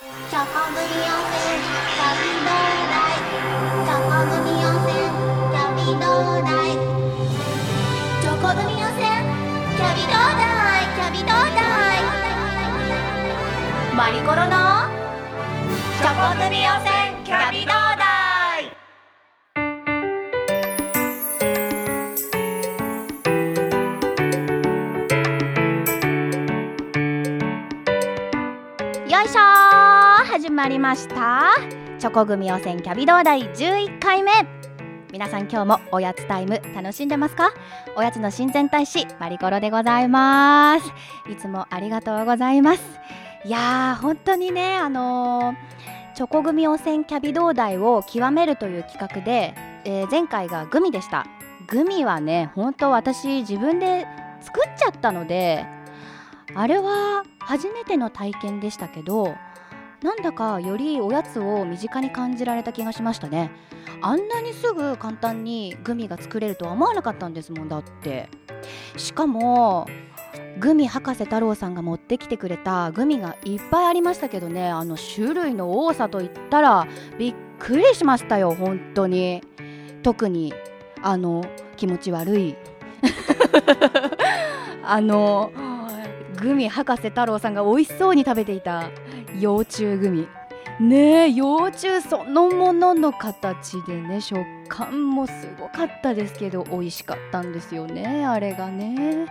チョコ組温泉キャビドーダイチョコ組温泉キャビドーダイチョコ組温泉キャビドーダイキャビドーダイマリコロのチョコ組温泉始まりました。チョコ組予選キャビ同大11回目。皆さん今日もおやつタイム楽しんでますか？おやつの親善大使マリコロでございます。いつもありがとうございます。いやー本当にねあのーチョコ組予選キャビ同大を極めるという企画で、えー前回がグミでした。グミはね本当私自分で作っちゃったのであれは初めての体験でしたけどなんだかよりおやつを身近に感じられた気がしましたね。あんなにすぐ簡単にグミが作れるとは思わなかったんですもんだって。しかもグミ博士太郎さんが持ってきてくれたグミがいっぱいありましたけどね。あの種類の多さといったらびっくりしましたよ本当に。特にあの気持ち悪い。あのグミ博士太郎さんが美味しそうに食べていた幼虫グミ。ねえ幼虫そのものの形でね食感もすごかったですけど美味しかったんですよねあれがね。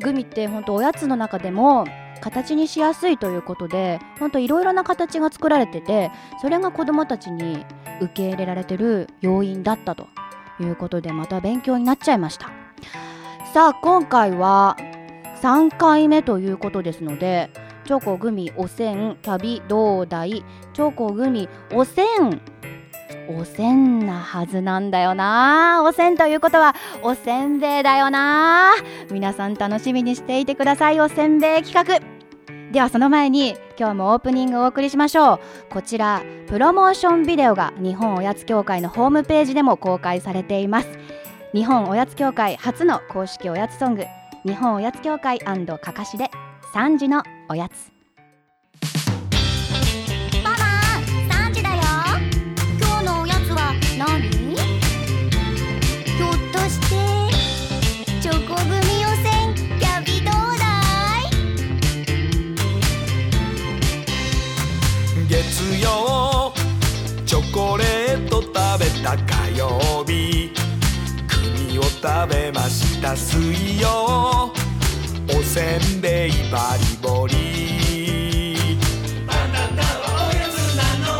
グミってほんとおやつの中でも形にしやすいということでほんといろいろな形が作られててそれが子どもたちに受け入れられてる要因だったということでまた勉強になっちゃいました。さあ今回は3回目ということですのでチョコグミおせんキャビドーダイチョコグミおせんおせんなはずなんだよな。おせんということはおせんべいだよな。皆さん楽しみにしていてくださいおせんべい企画。ではその前に今日もオープニングをお送りしましょう。こちらプロモーションビデオが日本おやつ協会のホームページでも公開されています。日本おやつ協会初の公式おやつソング。日本おやつ協会かかしで3時のおやつ。ママ3時だよ。今日のおやつは何？ひょっとしてチョコ組予選キャビどうだい月曜チョコレート食べた火曜日食べました水曜。おせんべいバリボリ。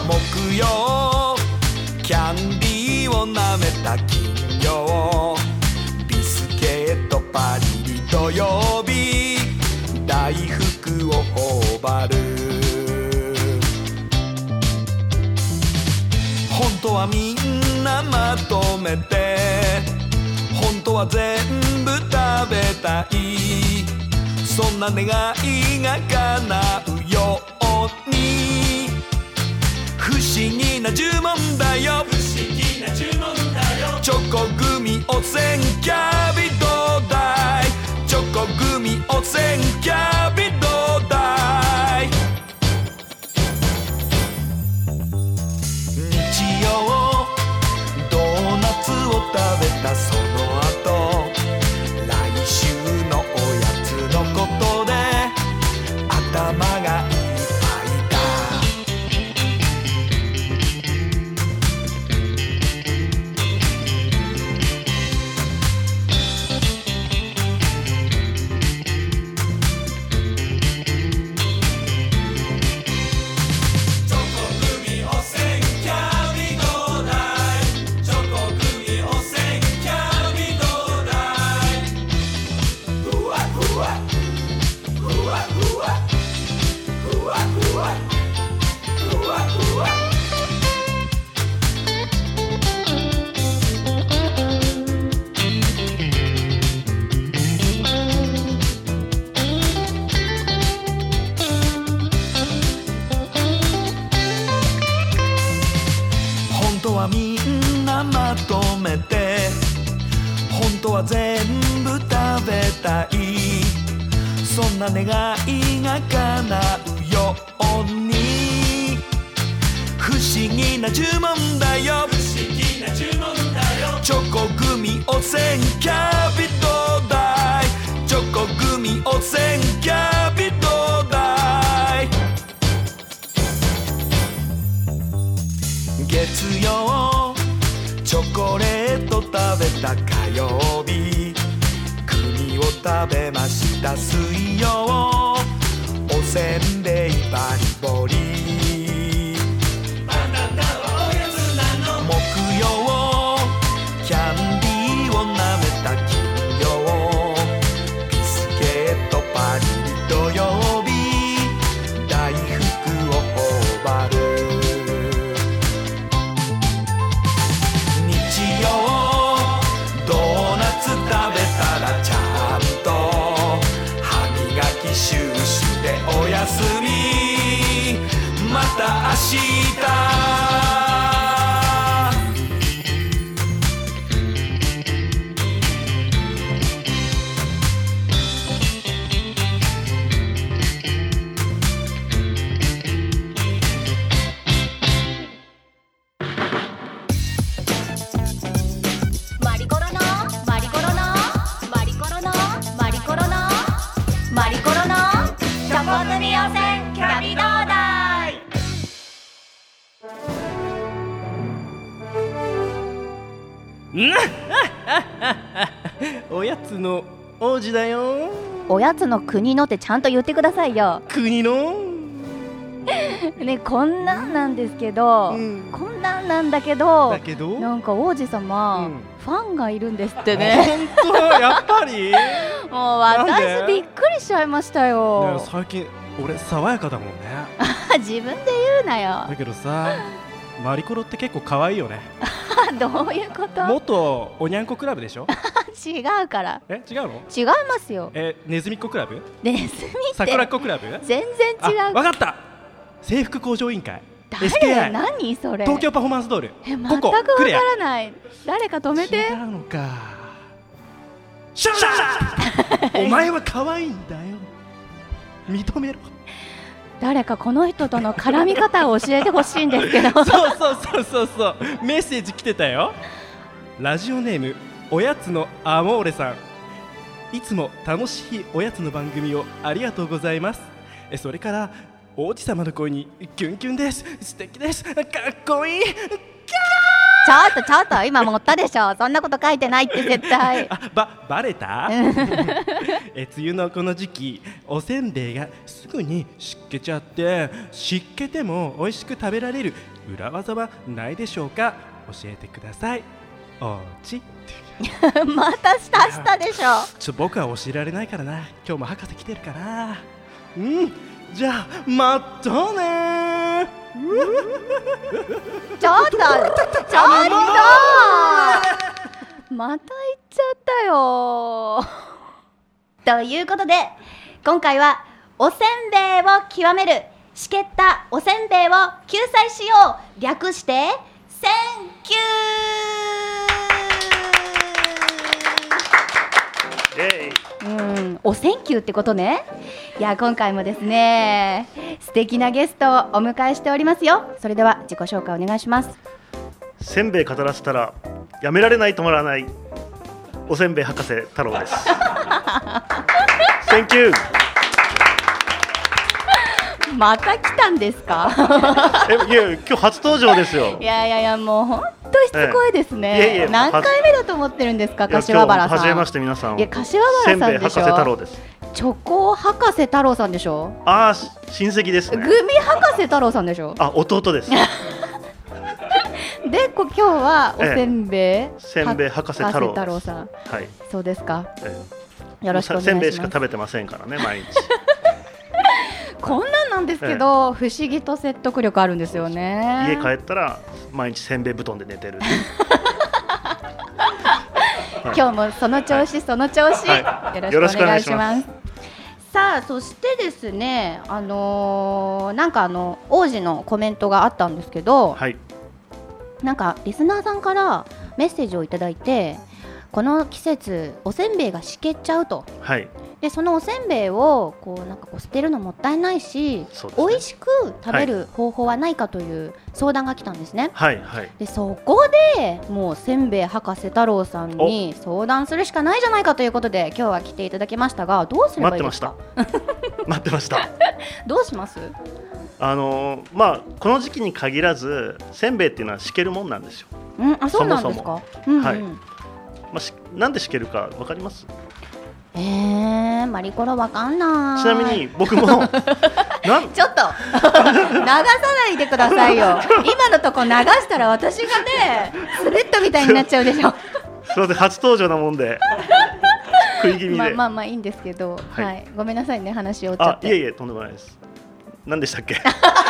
木曜。キャンディーを舐めた金曜。ビスケットパリリ土曜日。大福を頬張る。本当はみんなまとめて。本当は全部食べたい。そんな願いが叶うように。不思議な呪文だよ。不思議な呪文だよ。チョコグミおせんキャビどうだい？チョコグミおせんキャビな注文だよ。不思議な注文だよ。チョコグミ汚染キャピトダイ。チョコグミ汚染キャピトダイ。月曜チョコレート食べた火曜日。国を食べました水曜。おせんべいバリボリ王子だよ。おやつの国のってちゃんと言ってくださいよ。国の？ねこんなんなんですけど、うん。こんなんなんだけどだけど？なんか王子様、うん。ファンがいるんですってね。本当？やっぱり？ね もう私で？びっくりしちゃいましたよ。最近俺爽やかだもんね。自分で言うなよ。だけどさマリコロって結構可愛いよね どういうこと？元おにゃんこクラブでしょ？違うから。え違うの？違いますよ。えネズミっ子クラブ？ネズミ桜っ子クラブ？全然違あうわかった。制服向上委員会。誰 SKI 何それ？東京パフォーマンスドール。え全くわからない。誰か止め違てうのか。シャー お前は可愛いんだよ。認めろ誰かこの人との絡み方を教えてほしいんですけど。そうそうそうそうそう。メッセージ来てたよ。ラジオネームおやつのアモーレさん。いつも楽しいおやつの番組をありがとうございます。えそれから王子様の声にキュンキュンです。素敵です。かっこいい。ちょっとちょっと今持ったでしょ。そんなこと書いてないって絶対。あばバレた？え梅雨のこの時期おせんべいがすぐに湿気ちゃって湿気ても美味しく食べられる裏技はないでしょうか？教えてください。おうち。またしたしたでしょ。ちょ僕は教えられないからな。今日も博士来てるかなうん。じゃあまたねちょっと。ちょっと。また行っちゃったよ。ということで今回はおせんべいを極める。しけったおせんべいを救済しよう。略して「センキュえいー」うんおセンキューってことねいや今回もですね素敵なゲストをお迎えしておりますよそれでは自己紹介お願いしますせんべい語らせたらやめられない止まらないおせんべい博士太郎です。Thank you。また来たんですか？えいや今日初登場ですよ い。やいやいやもう本当しつこいですね、ええいえいえ何回目だと思ってるんですか柏原さん？初めまして皆さん。いや柏原さんでしょ？太郎です。チョコ博士太郎さんでしょ？ああし親戚ですグね。ミ博士太郎さんでしょ？あ弟です。でこ今日はおせんべい、せんべい博士太郎博士さんはい。そうですかえよろしくお願いしますせんべいしか食べてませんからね毎日。こんなんなんですけど、不思議と説得力あるんですよね。家帰ったら毎日せんべい布団で寝てる。今日もその調子、その調子、はい。よろしくお願いします。さあそしてですね、あのーなんかあの王子のコメントがあったんですけど、はい。なんかリスナーさんからメッセージをいただいてこの季節おせんべいがしけっちゃうと。はい。でそのおせんべいをこうなんかこう捨てるのもったいないし、ね。美味しく食べる方法はないかという相談が来たんですね。はいはい。でそこでもうせんべい博士太郎さんに相談するしかないじゃないかということで今日は来ていただきましたがどうすればいいですか？待ってました。どうします？あのーまあこの時期に限らずせんべいっていうのはしけるもんなんですよ、うんあそうなんですか？うんうん、はいまあ、しなんでしけるかわかります？えー、マリコロわかんない。ちなみに僕も ちょっと流さないでくださいよ。今のとこ流したら私がねスレッドみたいになっちゃうでしょ。すみません初登場なもんで食い気味で、まあまあまあいいんですけど、は、はい。いごめんなさいね話をあいえいえとんでもないです。何でしたっけ？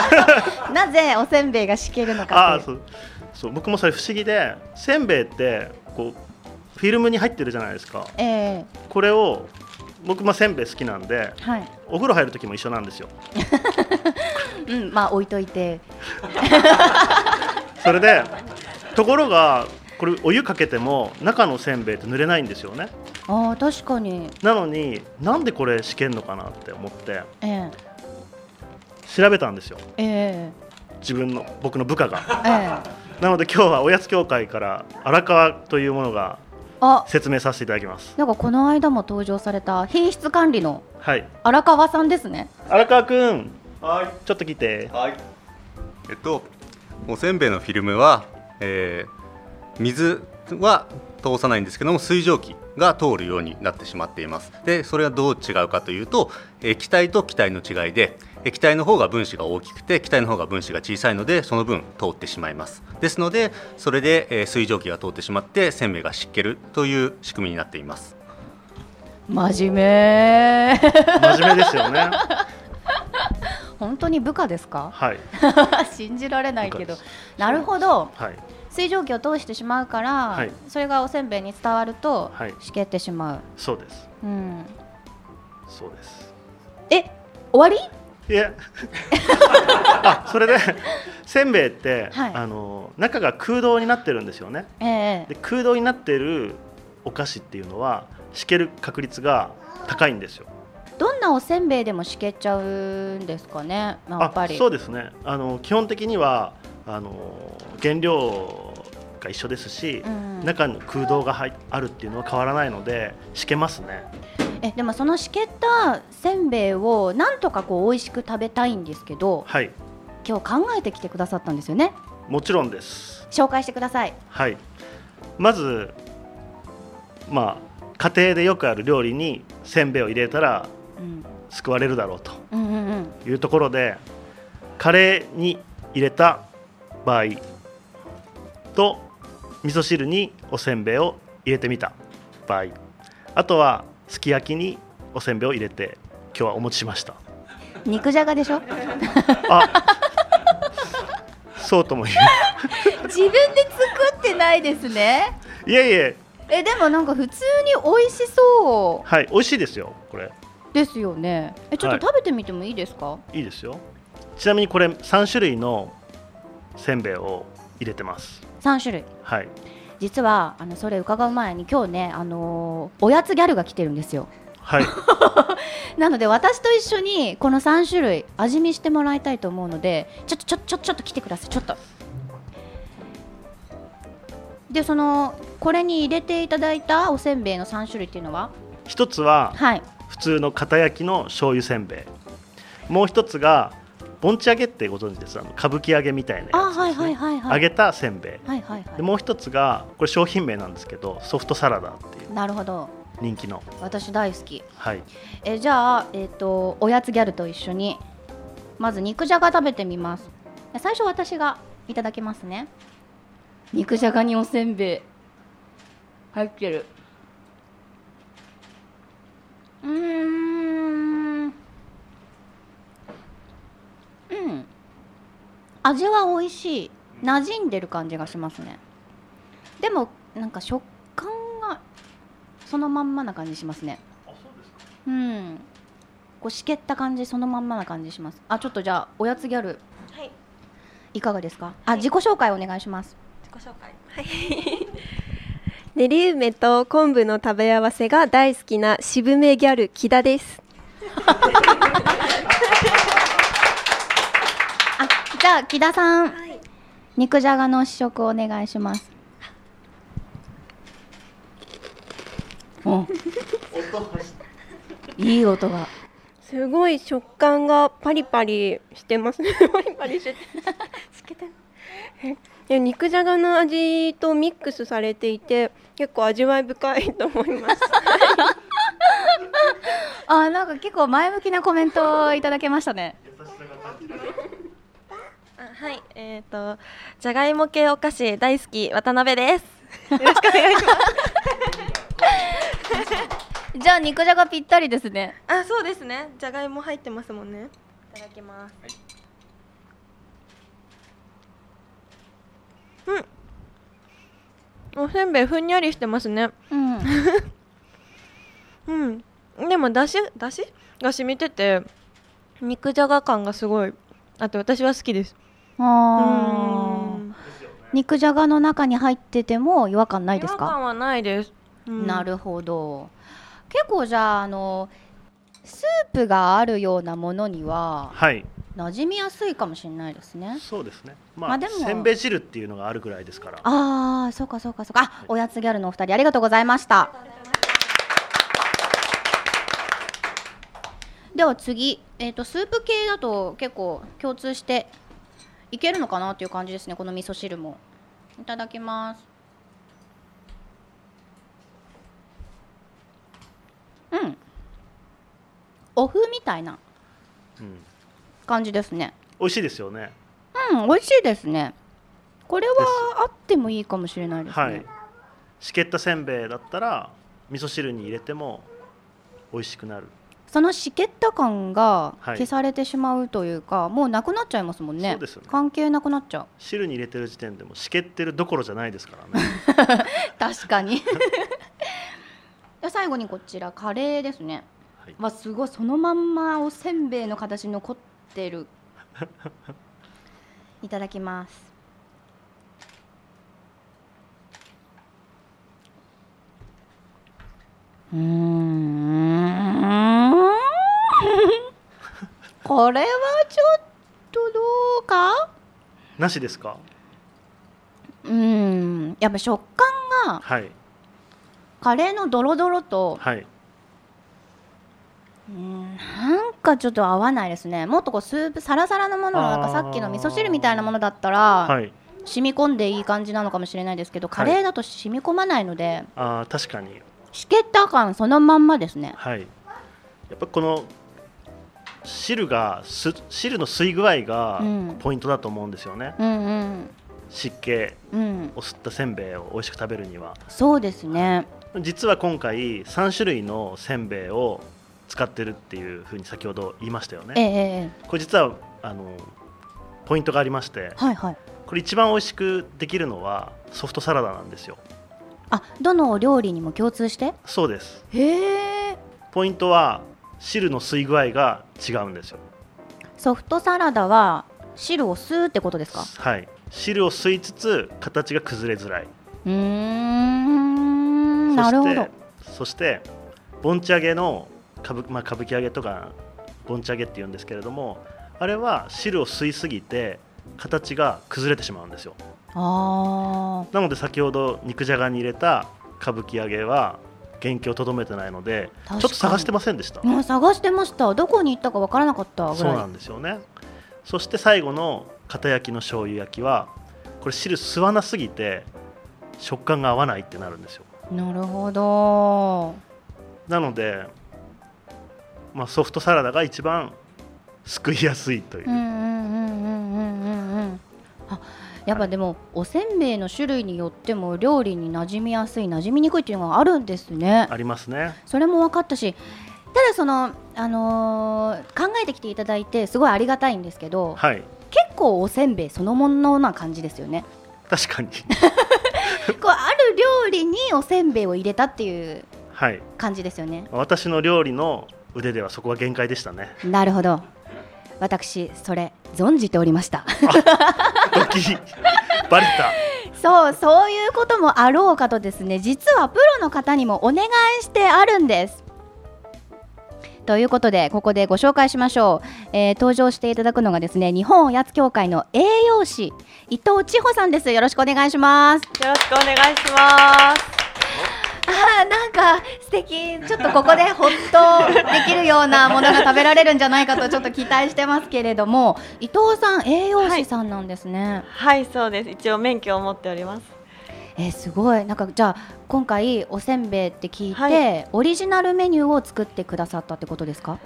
なぜおせんべいがしけるのあかあそう。そう僕もそれ不思議でせんべいってこうフィルムに入ってるじゃないですか。えこれを僕まあせんべい好きなんでー、はい。お風呂入る時も一緒なんですよ。うんまあ置いといて。それでところがこれお湯かけても中のせんべいって濡れないんですよね。ああ確かに。なのになんでこれしけんのかなって思ってええ。調べたんですよ。え自分の僕の部下が。ええ。なので今日はおやつ協会から荒川というものがあ説明させていただきます。なんかこの間も登場された品質管理のはい。荒川さんですね。荒川くん。はい。ちょっと来て。はい。えっと、おせんべいのフィルムは、えー水は通さないんですけども水蒸気が通るようになってしまっています。でそれはどう違うかというと液体と気体の違いで液体の方が分子が大きくて気体の方が分子が小さいのでその分通ってしまいます。ですのでそれで、えー水蒸気が通ってしまってせんべいが湿気るという仕組みになっています。真面目。真面目ですよね。本当に部下ですか？はい。信じられないけど。なるほど。はい。水蒸気を通してしまうから、はい。それがおせんべいに伝わると、はい。しけってしまう、そうです。うん、そうです。え終わり？いや。あそれでせんべいって、はい。あの中が空洞になってるんですよね。ええで空洞になってるお菓子っていうのはしける確率が高いんですよ。どんなおせんべいでもしけちゃうんですかねやっぱり。あそうですね。あの基本的にはあの原料が一緒ですし、うん中に空洞が入あるっていうのは変わらないのでしけますねえでもそのしけったせんべいをなんとかこう美味しく食べたいんですけどはい。今日考えてきてくださったんですよね？もちろんです。紹介してください。はい。まずまあ家庭でよくある料理にせんべいを入れたらうん。救われるだろうとうんうんうん。いうところでカレーに入れた場合と味噌汁におせんべいを入れてみた場合。あとはすき焼きにおせんべいを入れて今日はお持ちしました。肉じゃがでしょ？あそうとも言自分で作ってないですね。ういえいえ。えでもなんか普通に美味しそはい美味しいですよこれ。うですよね。えちょっと食べてみてもいいですか、いいですよ。ちなみにこれ3種類のせんべいを入れてます。三種類。はい実はあのそれ伺う前に今日ねあのーおやつギャルが来てるんですよ。はい。なので私と一緒にこの3種類味見してもらいたいと思うのでちょっとちょちょちょっと来てください。ちょっと。でそのこれに入れていただいたおせんべいの3種類っていうのは？一つははい。普通の片焼きの醤油せんべい。もう一つがぼんち揚げってご存知です？あの歌舞伎揚げみたいなやつです、ね。あはいはいはいはい。揚げたせんべい。はいはいはでもう一つがこれ商品名なんですけどソフトサラダっていう。いなるほど。人気の。私大好き。はい。えじゃあ、えっとおやつギャルと一緒にまず肉じゃが食べてみます。最初私がいただきますね。肉じゃがにおせんべい。入ってる。うーんうん味は美味しい。馴染んでる感じがしますね。でもなんか食感がそのまんまな感じしますね。うん。こうしけった感じそのまんまな感じします。あちょっとじゃあおやつギャル。はい、いかがですか？あ自己紹介お願いします。自己紹介。はい。練り梅と昆布の食べ合わせが大好きな渋めギャル木田です ゃあ木田さん、肉じゃがの試食お願いします。おいい音が。すごい食感がパリパリしてますね。パリパリしてて。肉じゃがの味とミックスされていて結構味わい深いと思います。あなんか結構前向きなコメントをいただけましたね。あはい、えっ、とじゃがいも系お菓子大好き渡辺です。よろしくお願いします。じゃあ肉じゃがぴったりですねあ、そうですね。じゃがいも入ってますもんね。いただきます。うん。おせんべいふんにゃりしてますね。うん うん。でもだしだしが染みてて肉じゃが感がすごいあと私は好きです。あうーん。肉じゃがの中に入ってても違和感ない違ですか？和感はないです。うん。なるほど。結構じゃああのスープがあるようなものにははい。馴染みやすいかもしれないですね。そうですね。まあ、まあでも。せんべい汁っていうのがあるぐらいですから。ああそうかそうかそうか。あおやつギャルのお二人ありがとうございました。では次、えー、とスープ系だと結構共通していけるのかなっていう感じですねこの味噌汁も。いただきます。うん。お麩みたいなうん、感じですね。美味しいですよね。うん美味しいですね。これはあってもいいかもしれないですね、はい。しけったせんべいだったら味噌汁に入れても美味しくなるそのしけった感がはい。消されてしまうというか、もうなくなっちゃいますもんね。そうですよね。関係なくなっちゃう。汁に入れてる時点でもしけってるどころじゃないですからね。確かに。で最後にこちらカレーですね、はい。わすごいそのまんまおせんべいの形に残ってる。いただきます。うーんこれはちょっとどうか？なしですか？うん。やっぱ食感がはい。カレーのドロドロとはい。うんなんかちょっと合わないですね。もっとこうスープサラサラのものなんかさっきの味噌汁みたいなものだったら、はい。染み込んでいい感じなのかもしれないですけどカレーだと染み込まないので、あー確かに。しけった感そのまんまですね。はい。やっぱこの汁がす汁の吸い具合がうん。ポイントだと思うんですよね、うんうん。湿気うん。を吸ったせんべいを美味しく食べるには。そうですね。実は今回3種類のせんべいを使ってるっていうふうに先ほど言いましたよええねええ。これ実はあのポイントがありまして。はいはい。これ一番美味しくできるのはソフトサラダなんですよ。あどのお料理にも共通して？そうです。へえ。ポイントは汁の吸い具合が違うんですよ。ソフトサラダは汁を吸うってことですか？はい。汁を吸いつつ形が崩れづらい。うーん。なるほど。そしてぼんち揚げの歌舞,、まあ、歌舞伎揚げとかぼんち揚げって言うんですけれどもあれは汁を吸いすぎて形が崩れてしまうんですよ。あなので先ほど肉じゃがに入れた歌舞伎揚げは原型をとどめてないのでちょっと探してませんでした。あもう探してました。どこに行ったかわからなかったぐらい。そうなんですよね。そして最後の片焼きの醤油焼きはこれ汁吸わなすぎて食感が合わないってなるんですよ。なるほど。なので、まあ、ソフトサラダが一番救いやすいという、うんうんうんうんうんうんうん。あやっぱでもおせんべいの種類によっても料理に馴染みやすい馴染みにくいっていうのがあるんですね。ありますね。それも分かったしただその、あのー考えてきていただいてすごいありがたいんですけどはい。結構おせんべいそのものな感じですよね。確かに。こうある料理におせんべいを入れたっていうはい。感じですよね。私の料理の腕ではそこは限界でしたね。なるほど私それ存じておりました。ドキ。バレた。そうそういうこともあろうかとですね実はプロの方にもお願いしてあるんです。ということでここでご紹介しましょう、えー登場していただくのがですね日本おやつ協会の栄養士伊藤千穂さんです。よろしくお願いします。よろしくお願いしますあーなんか素敵。ちょっとここでほっとできるようなものが食べられるんじゃないかとちょっと期待してますけれども伊藤さん栄養士さんなんですね、はいそうです。一応免許を持っております。えーすごい。なんかじゃあ今回おせんべいって聞いて、はい。オリジナルメニューを作ってくださったってことですか？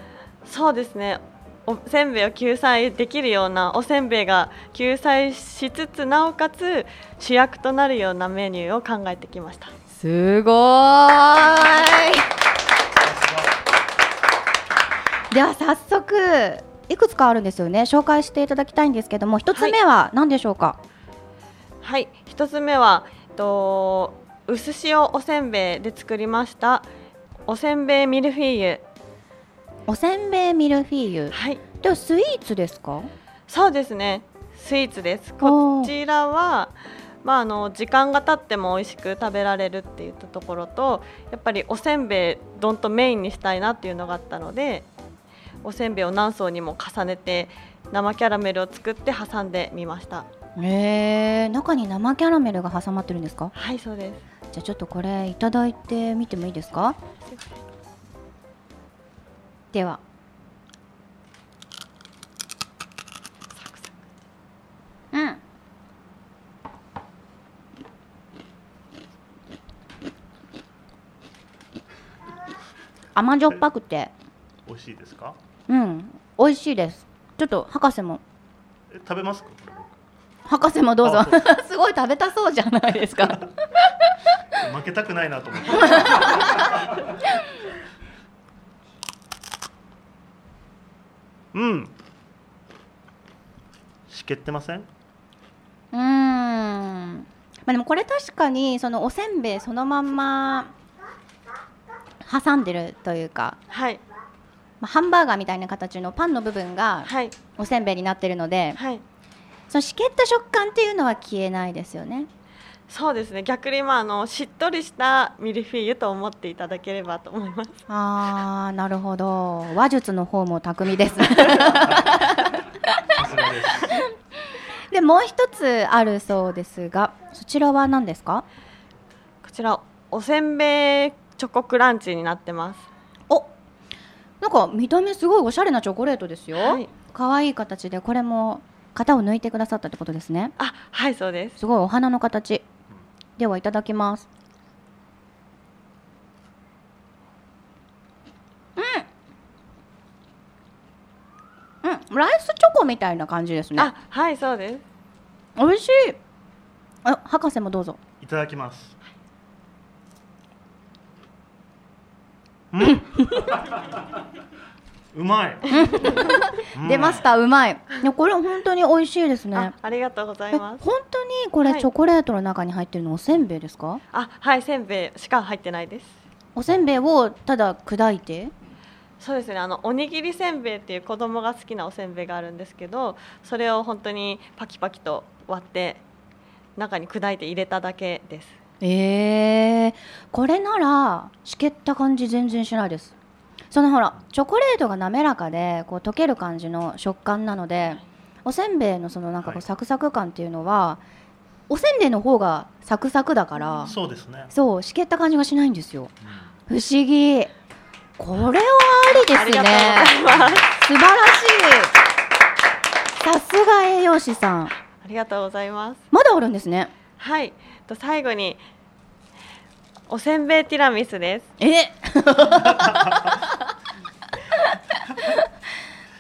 そうですね。おせんべいを救済できるようなおせんべいが救済しつつなおかつ主役となるようなメニューを考えてきましたすごーい。では早速いくつかあるんですよね。紹介していただきたいんですけども一つ目は何でしょうか、はい。一つ目はえっと薄塩おせんべいで作りましたおせんべいミルフィーユ。おせんべいミルフィーユ。はい。ではスイーツですか？そうですね。スイーツです。こちらはまあ、あの時間が経っても美味しく食べられるっていったところとやっぱりおせんべいどんとメインにしたいなっていうのがあったのでおせんべいを何層にも重ねて生キャラメルを作って挟んでみました。えー、中に生キャラメルが挟まってるんですか？はいそうです。じゃあちょっとこれいただいてみてもいいですか？では甘じょっぱくて。美味しいですか？うん。美味しいです。ちょっと博士も。え食べますか？博士もどうぞ。すごい食べたそうじゃないですか。負けたくないなと思って。うん。しけってません？うーん。まあでもこれ確かにそのおせんべいそのまんま挟んでるというか、はい。まあ、ハンバーガーみたいな形のパンの部分がはい。おせんべいになってるのではい。そのしけった食感っていうのは消えないですよね。そうですね。逆にまああのしっとりしたミルフィーユと思っていただければと思います。あーなるほど。話術の方も巧みです。でもう一つあるそうですがそちらは何ですか？こちらおせんべいチョコクランチになってます。おなんか見た目すごいおしゃれなチョコレートですよ、はい。可愛い形でこれも型を抜いてくださったってことですね。あはいそうです。すごいお花の形。ではいただきます。うん。うん。ライスチョコみたいな感じですね。あはいそうです。美味しい。あ博士もどうぞ。いただきますうまい、う ん出ましたうまい。いやこれ本当に美味しいですね。あありがとうござえいます。本当にこれはい。チョコレートの中に入ってるのおせんべいですか？あはいせんべいしか入ってないです。おせんべいをただ砕いて？そうですね。あのおにぎりせんべいっていう子供が好きなおせんべいがあるんですけどそれを本当にパキパキと割って中に砕いて入れただけですえー、これならしけった感じ全然しないです。そのほらチョコレートが滑らかでこう溶ける感じの食感なのでおせんべいのそのなんかこはい。うサクサク感っていうのは、おせんべいの方がサクサクだからそうですね、そうしけった感じがしないんですよ。うん。不思議。これはありですね。素晴らしい。さすが栄養士さん。ありがとうございます。まだあるんですね。はいと最後におせんべいティラミスです。え？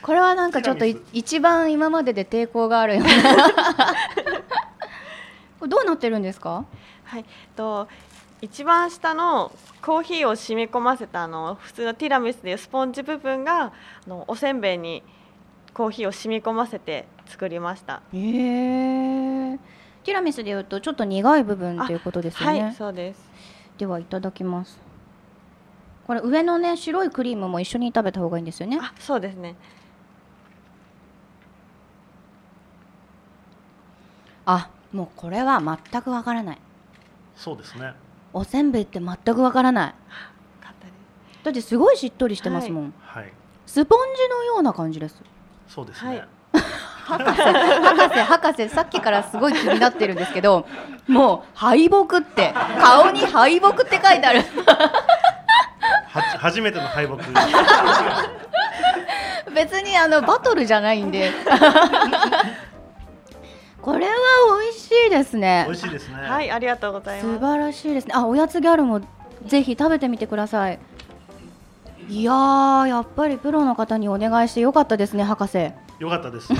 これはなんかちょっと一番今までで抵抗があるよね これどうなってるんですか？はいと一番下のコーヒーを染み込ませたあの普通のティラミスでいうスポンジ部分があのおせんべいにコーヒーを染み込ませて作りました。へえティラミスでいうとちょっと苦い部分っていうことですよね、はいそうです。ではいただきます。これ上のね白いクリームも一緒に食べた方がいいんですよね。あそうですね。あもうこれは全くわからない。そうですね。おせんべいって全くわからない。だってすごいしっとりしてますもん、はい。スポンジのような感じです。そうですね、はい博士博士博士さっきからすごい気になってるんですけどもう敗北って顔に敗北って書いてある。は初めての敗北。別にあのバトルじゃないんで。これは美味しいですね。美味しいですね。はいありがとうございます。素晴らしいですね。あおやつギャルもぜひ食べてみてください。いやーやっぱりプロの方にお願いしてよかったですね博士よかったです。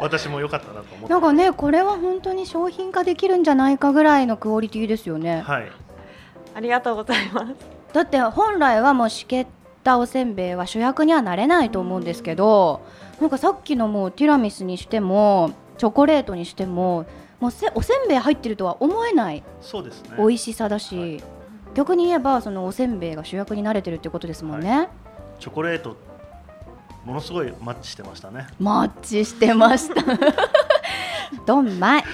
私も良かったなと思って。なんかねこれは本当に商品化できるんじゃないかぐらいのクオリティですよね。はい。ありがとうございます。だって本来はもうしけったおせんべいは主役にはなれないと思うんですけどなんかさっきのもうティラミスにしてもチョコレートにしてももうせおせんべい入ってるとは思えないそうですね。美味しさだし、逆に言えばそのおせんべいが主役になれてるってことですもんね、チョコレートものすごいマッチしてましたね。マッチしてました。どんまい。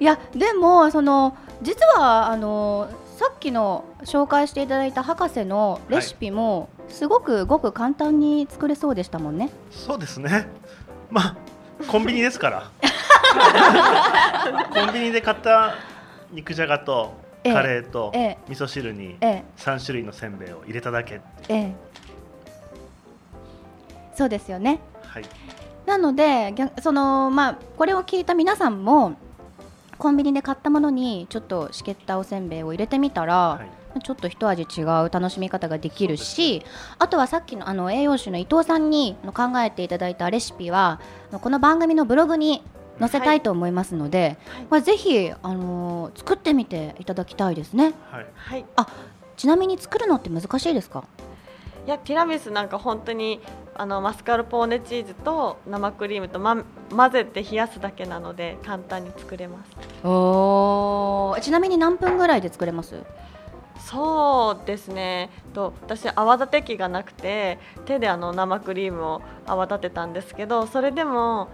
いやでもその実はあのさっきの紹介していただいた博士のレシピも、すごくごく簡単に作れそうでしたもんね。そうですね。まあコンビニですから。コンビニで買った肉じゃがとええカレーとええ。味噌汁にええ。3種類のせんべいを入れただけええ。そうですよね。はい。なので逆そのまあこれを聞いた皆さんもコンビニで買ったものにちょっとしけったおせんべいを入れてみたら、はい。ちょっと一味違う楽しみ方ができるしあとはさっきのあの栄養士の伊藤さんに考えていただいたレシピはこの番組のブログに載せたいと思いますので、まあ、ぜひ、あのー作ってみていただきたいですね。はい。はい。ちなみに作るのって難しいですか？いやティラミスなんか本当にあのマスカルポーネチーズと生クリームと、ま、混ぜて冷やすだけなので簡単に作れます。おー。ちなみに何分ぐらいで作れます？そうですね。と私泡立て器がなくて手であの生クリームを泡立てたんですけどそれでも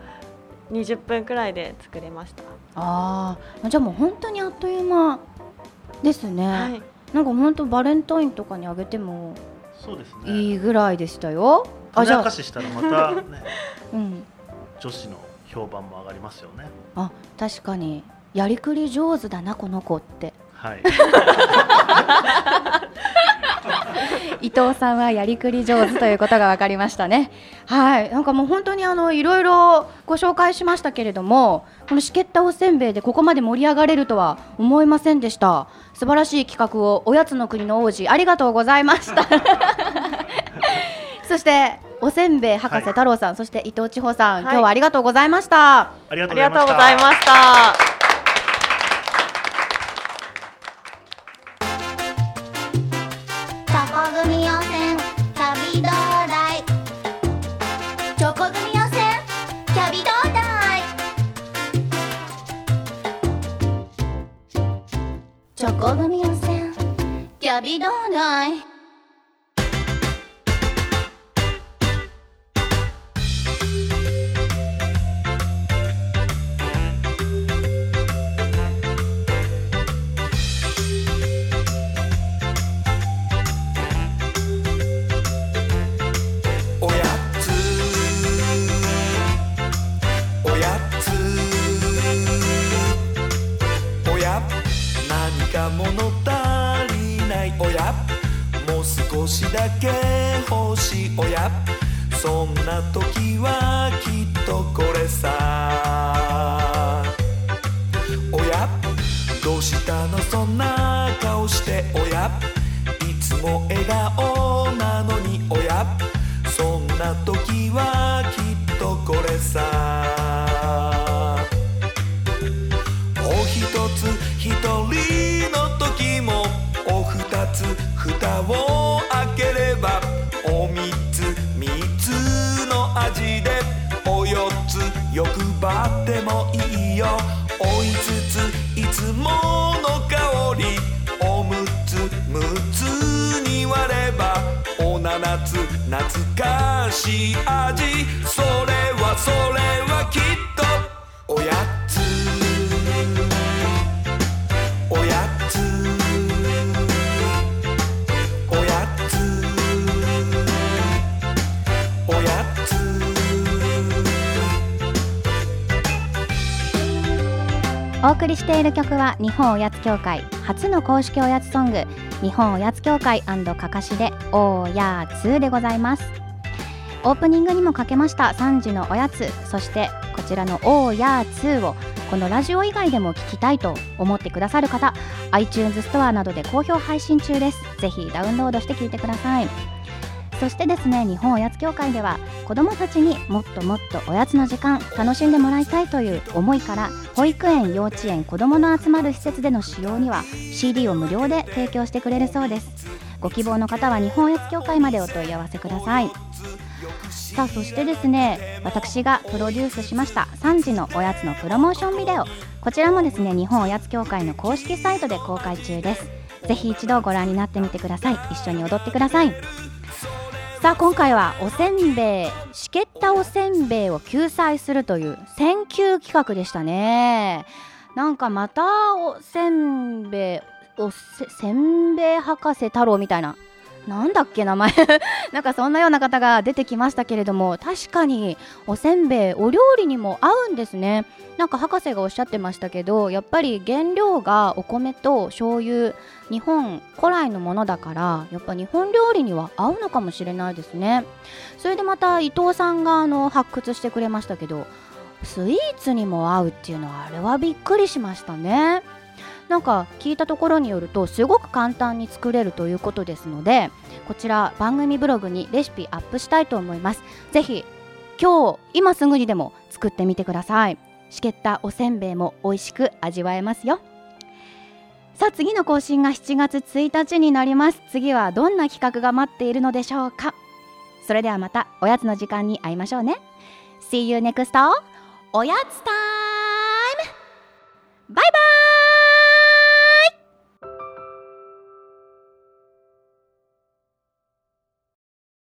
20分くらいで作れました、ああじゃあもう本当にあっという間ですね、はい、なんか本当バレンタインとかにあげてもそうですね。いいぐらいでしたよ。あじゃあ種明か、ししたらまたね うん、女子の評判も上がりますよね。あ確かに。やりくり上手だなこの子って。はい 伊藤さんはやりくり上手ということが分かりましたね。はい、なんかもう本当にあのいろいろご紹介しましたけれども、このしけったおせんべいでここまで盛り上がれるとは思いませんでした。素晴らしい企画をおやつの国の王子ありがとうございました。そしておせんべい博士太郎さん、そして伊藤千穂さん、はい今日はありがとうございました。ありがとうございました。キャビ顔なのにおや？そんな時はきっとこれさ。している曲は日本おやつ協会初の公式おやつソング日本おやつ協会かかしでおやつでございます。オープニングにもかけました3時のおやつそしてこちらのおやつをこのラジオ以外でも聞きたいと思ってくださる方 iTunes ストアなどで好評配信中です。ぜひダウンロードして聞いてください。そしてですね日本おやつ協会では子どもたちにもっともっとおやつの時間楽しんでもらいたいという思いから保育園幼稚園子どもの集まる施設での使用には CD を無料で提供してくれるそうです。ご希望の方は日本おやつ協会までお問い合わせください。さあそしてですね私がプロデュースしました3時のおやつのプロモーションビデオ。こちらもですね日本おやつ協会の公式サイトで公開中です。ぜひ一度ご覧になってみてください。一緒に踊ってください。さあ今回はおせんべいしけったおせんべいを救済するという選球企画でしたね。なんかまたおせんべいおせせんべい博士太郎みたいななんだっけ名前。なんかそんなような方が出てきましたけれども確かにおせんべいお料理にも合うんですね。なんか博士がおっしゃってましたけどやっぱり原料がお米と醤油日本古来のものだからやっぱ日本料理には合うのかもしれないですね。それでまた伊藤さんがあの発掘してくれましたけどスイーツにも合うっていうのはあれはびっくりしましたね。なんか聞いたところによるとすごく簡単に作れるということですのでこちら番組ブログにレシピアップしたいと思います。ぜひ今日今すぐにでも作ってみてください。しけったおせんべいも美味しく味わえますよ。さあ次の更新が7月1日になります。次はどんな企画が待っているのでしょうか。それではまたおやつの時間に会いましょうね。See you next おやつタイム!バイバイ!